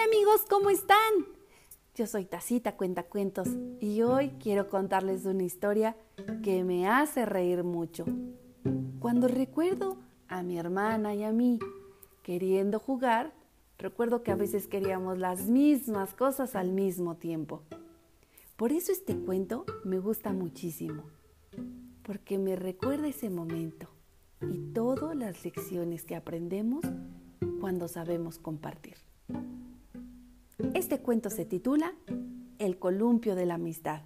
amigos, ¿cómo están? Yo soy Tacita Cuentacuentos y hoy quiero contarles una historia que me hace reír mucho. Cuando recuerdo a mi hermana y a mí queriendo jugar, recuerdo que a veces queríamos las mismas cosas al mismo tiempo. Por eso este cuento me gusta muchísimo, porque me recuerda ese momento y todas las lecciones que aprendemos cuando sabemos compartir. Este cuento se titula El columpio de la amistad.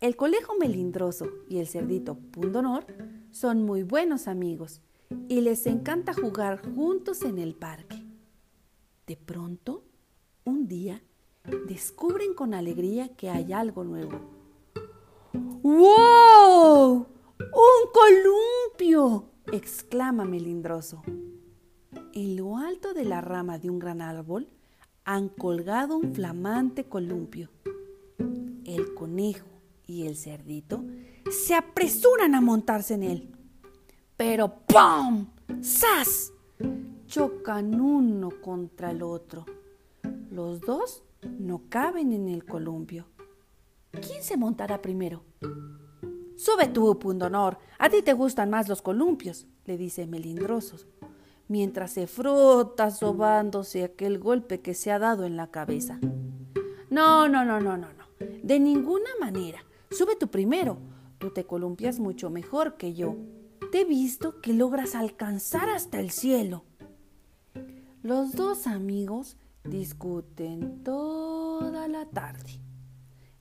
El conejo melindroso y el cerdito pundonor son muy buenos amigos y les encanta jugar juntos en el parque. De pronto, un día, descubren con alegría que hay algo nuevo. ¡Wow! ¡Un columpio! exclama Melindroso. En lo alto de la rama de un gran árbol han colgado un flamante columpio. El conejo y el cerdito se apresuran a montarse en él. Pero ¡pum! ¡Sas! Chocan uno contra el otro. Los dos no caben en el columpio. ¿Quién se montará primero? Sube tú, Pundonor. A ti te gustan más los columpios, le dice Melindrosos mientras se frota sobándose aquel golpe que se ha dado en la cabeza. No, no, no, no, no, no. De ninguna manera. Sube tú primero. Tú te columpias mucho mejor que yo. Te he visto que logras alcanzar hasta el cielo. Los dos amigos discuten toda la tarde.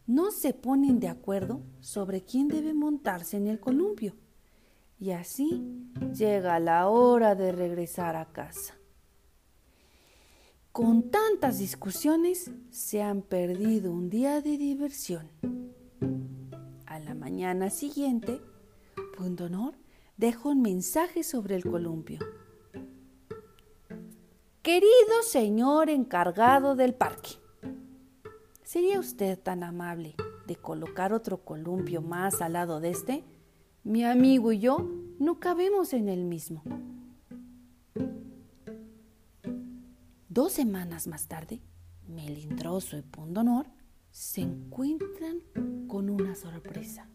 No se ponen de acuerdo sobre quién debe montarse en el columpio. Y así llega la hora de regresar a casa. Con tantas discusiones se han perdido un día de diversión. A la mañana siguiente, Pundonor dejó un mensaje sobre el columpio. Querido señor encargado del parque, ¿sería usted tan amable de colocar otro columpio más al lado de este? Mi amigo y yo no cabemos en el mismo. Dos semanas más tarde, Melindroso y Pundonor se encuentran con una sorpresa.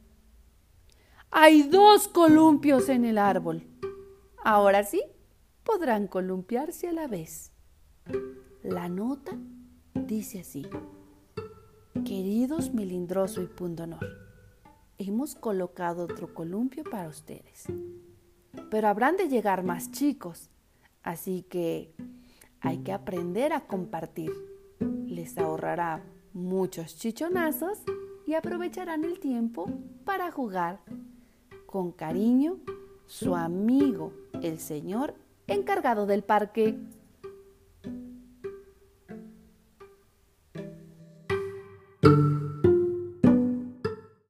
Hay dos columpios en el árbol. Ahora sí, podrán columpiarse a la vez. La nota dice así. Queridos Melindroso y Pundonor hemos colocado otro columpio para ustedes. Pero habrán de llegar más chicos, así que hay que aprender a compartir. Les ahorrará muchos chichonazos y aprovecharán el tiempo para jugar. Con cariño, su amigo, el señor encargado del parque.